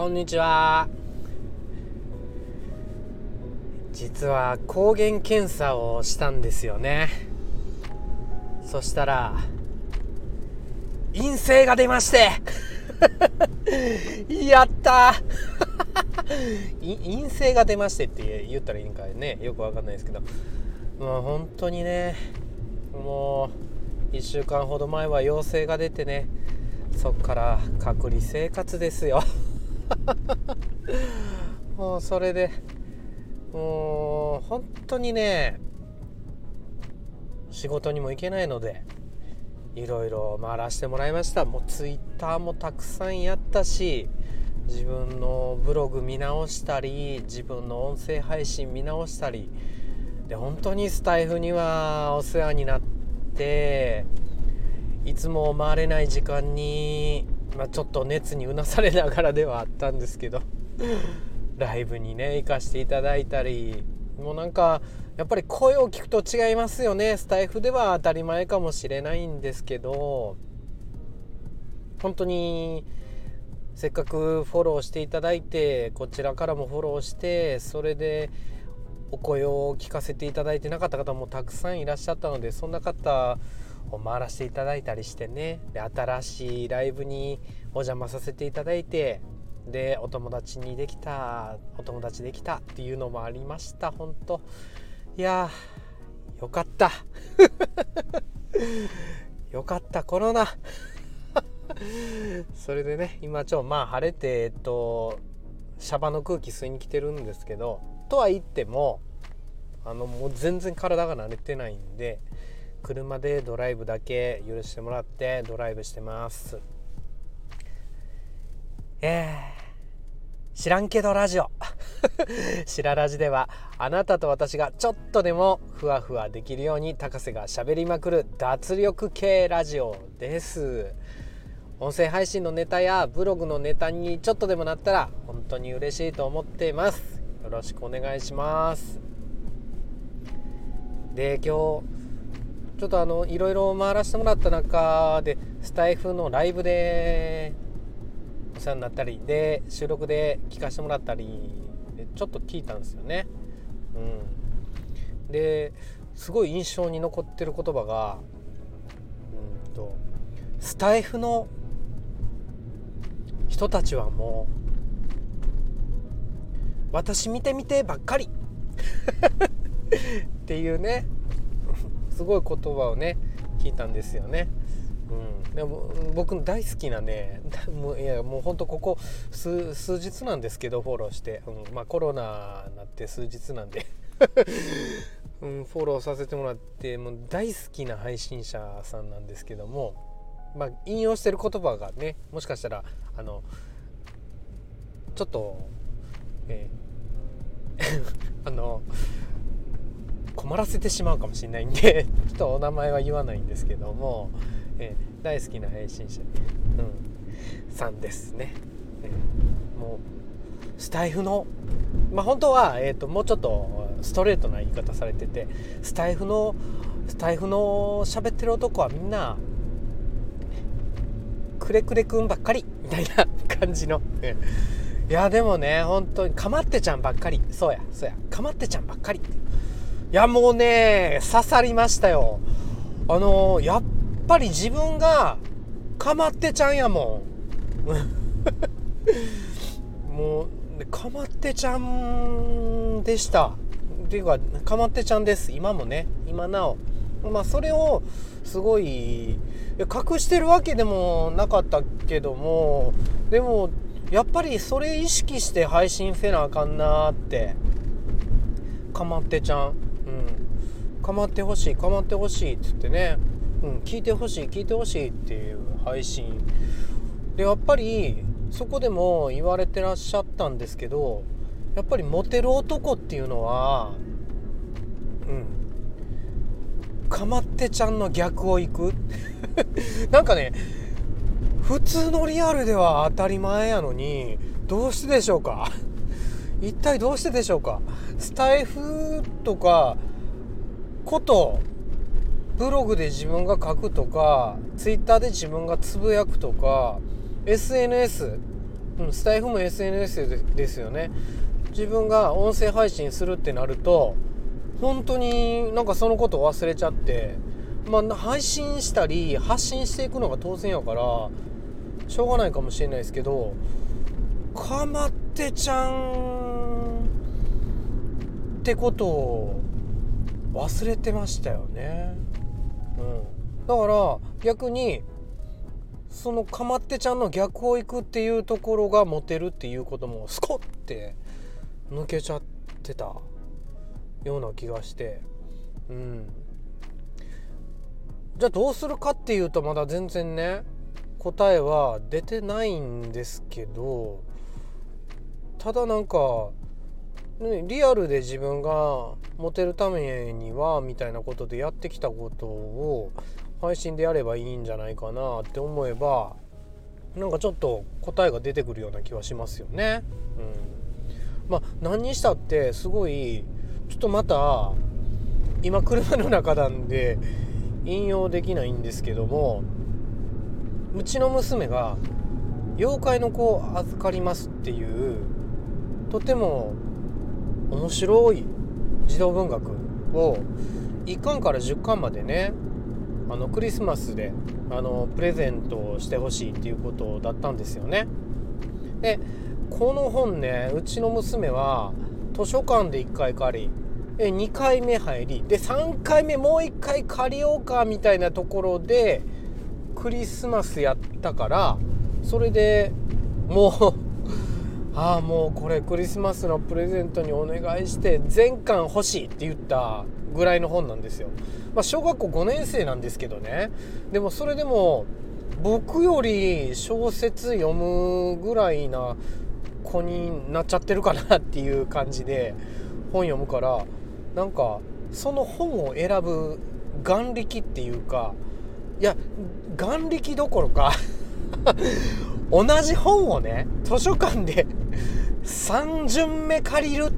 こんにちは。実は抗原検査をしたんですよね。そしたら陰性が出まして。やった。陰性が出ましてって言ったらいいんかね。よくわかんないですけど。もう本当にねもう1週間ほど前は陽性が出てねそっから隔離生活ですよ。もうそれでもう本当にね仕事にも行けないのでいろいろ回らせてもらいました。もうツイッターもたくさんやったし自分のブログ見直したり自分の音声配信見直したりで本当にスタイフにはお世話になっていつも回れない時間に、まあ、ちょっと熱にうなされながらではあったんですけどライブにね行かせていただいたりもうなんかやっぱり声を聞くと違いますよね。スタイフでは当たり前かもしれないんですけど本当にせっかくフォローしていただいてこちらからもフォローしてそれでお声を聞かせていただいてなかった方もたくさんいらっしゃったのでそんな方回らせていただいたりしてね。で新しいライブにお邪魔させていただいて。でお友達にできたお友達できたっていうのもありました。本当いやよかった。よかったコロナ。それでね今ちょまあ晴れてえっとシャバの空気吸いに来てるんですけど。とは言ってもあのもう全然体が慣れてないんで車でドライブだけ許してもらってドライブしてます。えー、知らんけどラジオ。しらラジではあなたと私がちょっとでもふわふわできるように高瀬がしゃべりまくる脱力系ラジオです。音声配信のネタやブログのネタにちょっとでもなったら本当に嬉しいと思っています。よろしくお願いします。で今日ちょっとあのいろいろ回らせてもらった中でスタイフのライブでお世話になったりで収録で聞かせてもらったりでちょっと聞いたんですよね。うん、ですごい印象に残ってる言葉が、うんと、スタイフの人たちはもう私見てみてばっかり。っていうね。すごい言葉をね聞いたんですよね。うん、でも僕大好きなね もういやもうほんとここ数数日なんですけどフォローして、うん、まあコロナになって数日なんで。うん、フォローさせてもらってもう大好きな配信者さんなんですけども、まあ、引用してる言葉がねもしかしたらあのちょっと、えー、あの困らせてしまうかもしれないんで ちょっとお名前は言わないんですけども、えー、大好きな配信者、うん、さんですね、えー、もうスタイフのまあ本当は、えーと、もうちょっとストレートな言い方されててスタイフのスタイフの喋ってる男はみんなくれくれくんばっかりみたいな 感じの。いやでもね本当にかまってちゃんばっかり。そうやそうや。かまってちゃんばっかりって。いやもうね刺さりましたよ。あのやっぱり自分がかまってちゃんやもん。もうかまってちゃんでした。っていうかかまってちゃんです。今もね。今なお。まあそれをすごい隠してるわけでもなかったけどもでもやっぱりそれ意識して配信せなあかんなって。かまってちゃん。うん、構ってほしい構ってほしいって言ってね、うん、聞いてほしい聞いてほしいっていう配信。でやっぱりそこでも言われてらっしゃったんですけどやっぱりモテる男っていうのはうん。かまってちゃんの逆をいく。なんかね普通のリアルでは当たり前やのにどうしてでしょうか？一体どうしてでしょうか？スタイフとかことブログで自分が書くとかツイッターで自分がつぶやくとか SNS うん、スタイフも SNS ですよね。自分が音声配信するってなると本当になんかそのことを忘れちゃってまあ配信したり発信していくのが当然やからしょうがないかもしれないですけどかまってちゃんってことを忘れてましたよね。うん、だから逆にそのかまってちゃんの逆を行くっていうところがモテるっていうこともスコッて抜けちゃってたような気がして。うん。じゃあどうするかっていうとまだ全然ね答えは出てないんですけどただなんか、リアルで自分がモテるためにはみたいなことでやってきたことを配信でやればいいんじゃないかなって思えばなんかちょっと答えが出てくるような気はしますよね。うん、まあ何にしたってすごいちょっとまた今車の中なんで引用できないんですけどもうちの娘が「妖怪の子を預かります」っていうとても面白い児童文学を1巻から10巻までねあのクリスマスであのプレゼントをしてほしいっていうことだったんですよね。でこの本ねうちの娘は図書館で1回借りえ2回目入りで3回目もう1回借りようかみたいなところでクリスマスやったからそれでもうああもうこれクリスマスのプレゼントにお願いして全巻欲しいって言ったぐらいの本なんですよ。まあ、小学校5年生なんですけどねでもそれでも僕より小説読むぐらいな子になっちゃってるかなっていう感じで本読むからなんかその本を選ぶ眼力っていうかいや眼力どころか同じ本をね図書館で 3巡目借りるっ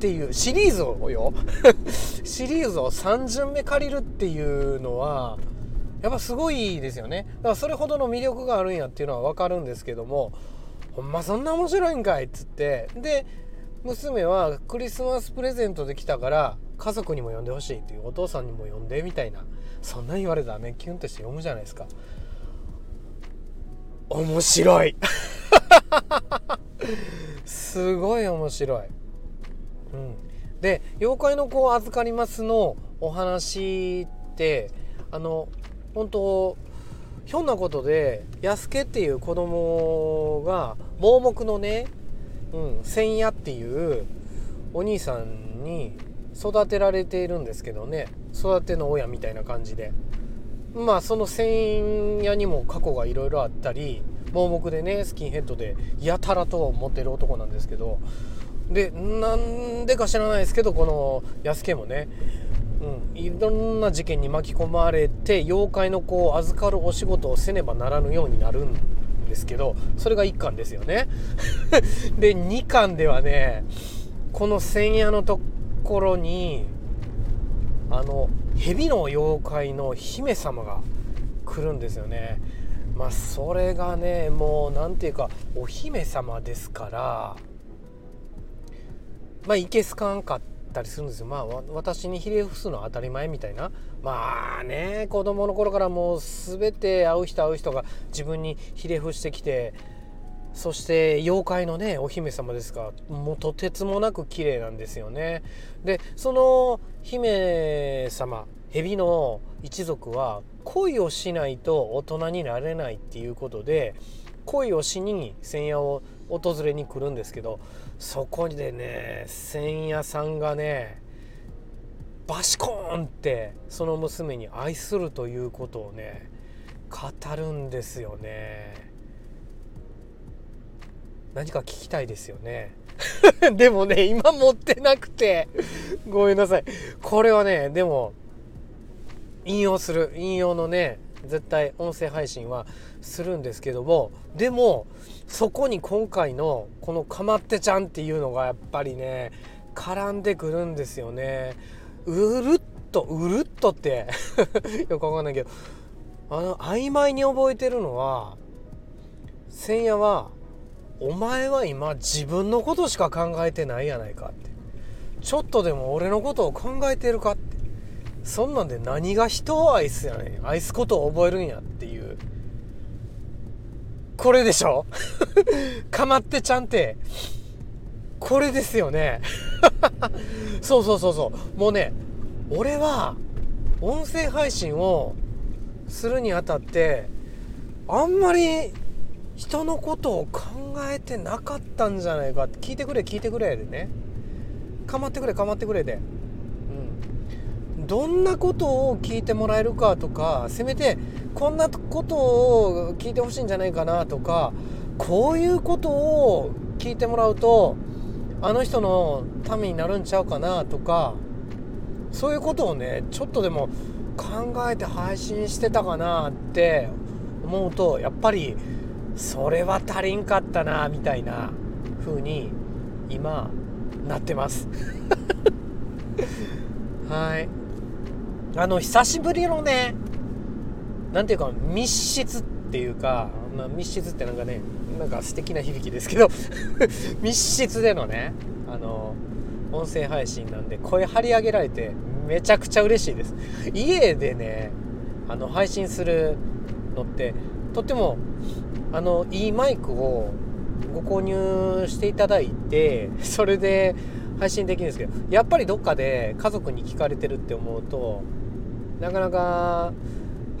ていうシリーズをよ。シリーズを3巡目借りるっていうのはやっぱすごいですよね。だからそれほどの魅力があるんやっていうのは分かるんですけどもほんまそんな面白いんかいっつって。で娘はクリスマスプレゼントできたから家族にも呼んでほしいっていうお父さんにも呼んでみたいなそんな言われたらねキュンとして読むじゃないですか。面白い。すごい面白い、うん、で「妖怪の子を預かります」のお話ってあの本当ひょんなことで安家っていう子供が盲目のねうん、千夜っていうお兄さんに育てられているんですけどね。育ての親みたいな感じで。まあその千夜にも過去がいろいろあったり盲目でねスキンヘッドでやたらと持ってる男なんですけどでなんでか知らないですけどこの安家もね、うん、いろんな事件に巻き込まれて妖怪の子を預かるお仕事をせねばならぬようになるんですけどそれが1巻ですよね。で2巻ではねこの千夜のところにあの蛇の妖怪の姫様が来るんですよね。まあそれがねもう何て言うかお姫様ですからまあいけすかんかったりするんですよ。まあ私にひれ伏すのは当たり前みたいな。まあね子供の頃からもう全て会う人会う人が自分にひれ伏してきてそして妖怪のねお姫様ですがもうとてつもなく綺麗なんですよね。でその姫様蛇の一族は恋をしないと大人になれないっていうことで恋をしに千夜を訪れに来るんですけどそこでね千夜さんがねバシコーンってその娘に愛するということをね語るんですよね。何か聞きたいですよね。でもね今持ってなくて。ごめんなさい。これはねでも引用する。引用のね絶対音声配信はするんですけども。でもそこに今回のこのかまってちゃんっていうのがやっぱりね絡んでくるんですよね。うるっとうるっとって。よくわかんないけど。あの曖昧に覚えてるのは千夜はお前は今自分のことしか考えてないやないかって。ちょっとでも俺のことを考えてるかって。そんなんで何が人を愛すやねん。愛すことを覚えるんやっていう。これでしょ？かまってちゃんって。これですよね。そうそうそうそう。もうね俺は音声配信をするにあたってあんまり人のことを考えてなかったんじゃないか。って聞いてくれ聞いてくれでね。かまってくれかまってくれで、うん、どんなことを聞いてもらえるかとかせめてこんなことを聞いてほしいんじゃないかなとかこういうことを聞いてもらうとあの人のためになるんちゃうかなとかそういうことをねちょっとでも考えて配信してたかなって思うとやっぱりそれは足りんかったなみたいな風に今なってます。はい。あの久しぶりのね何ていうか密室っていうか、まあ、密室ってなんかねなんか素敵な響きですけど 密室でのねあの音声配信なんで声張り上げられてめちゃくちゃ嬉しいです。家でねあの配信するのってとってもあのいいマイクをご購入していただいて それで配信できるんですけどやっぱりどっかで家族に聞かれてるって思うとなかなか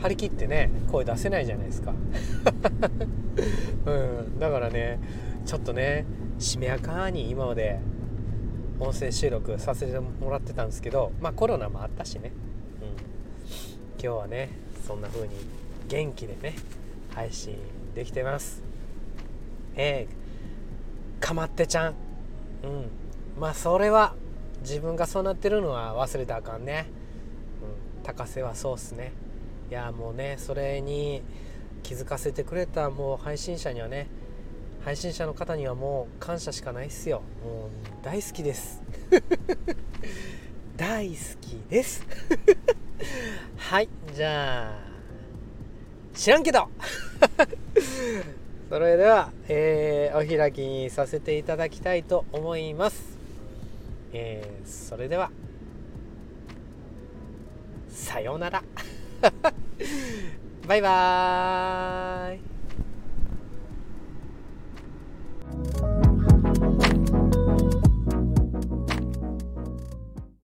張り切ってね声出せないじゃないですか。うんだからねちょっとねしめやかに今まで音声収録させてもらってたんですけどまあコロナもあったしね、うん、今日はねそんな風に元気でね配信できてます。えー、かまってちゃん。うん。まあそれは自分がそうなってるのは忘れたらあかんね、うん、高瀬はそうっすね。いやもうねそれに気づかせてくれたもう配信者にはね配信者の方にはもう感謝しかないっすよ。もう大好きです。大好きです。はいじゃあ知らんけど。それでは、えー、お開きにさせていただきたいと思います、えー、それではさようなら。バイバーイ。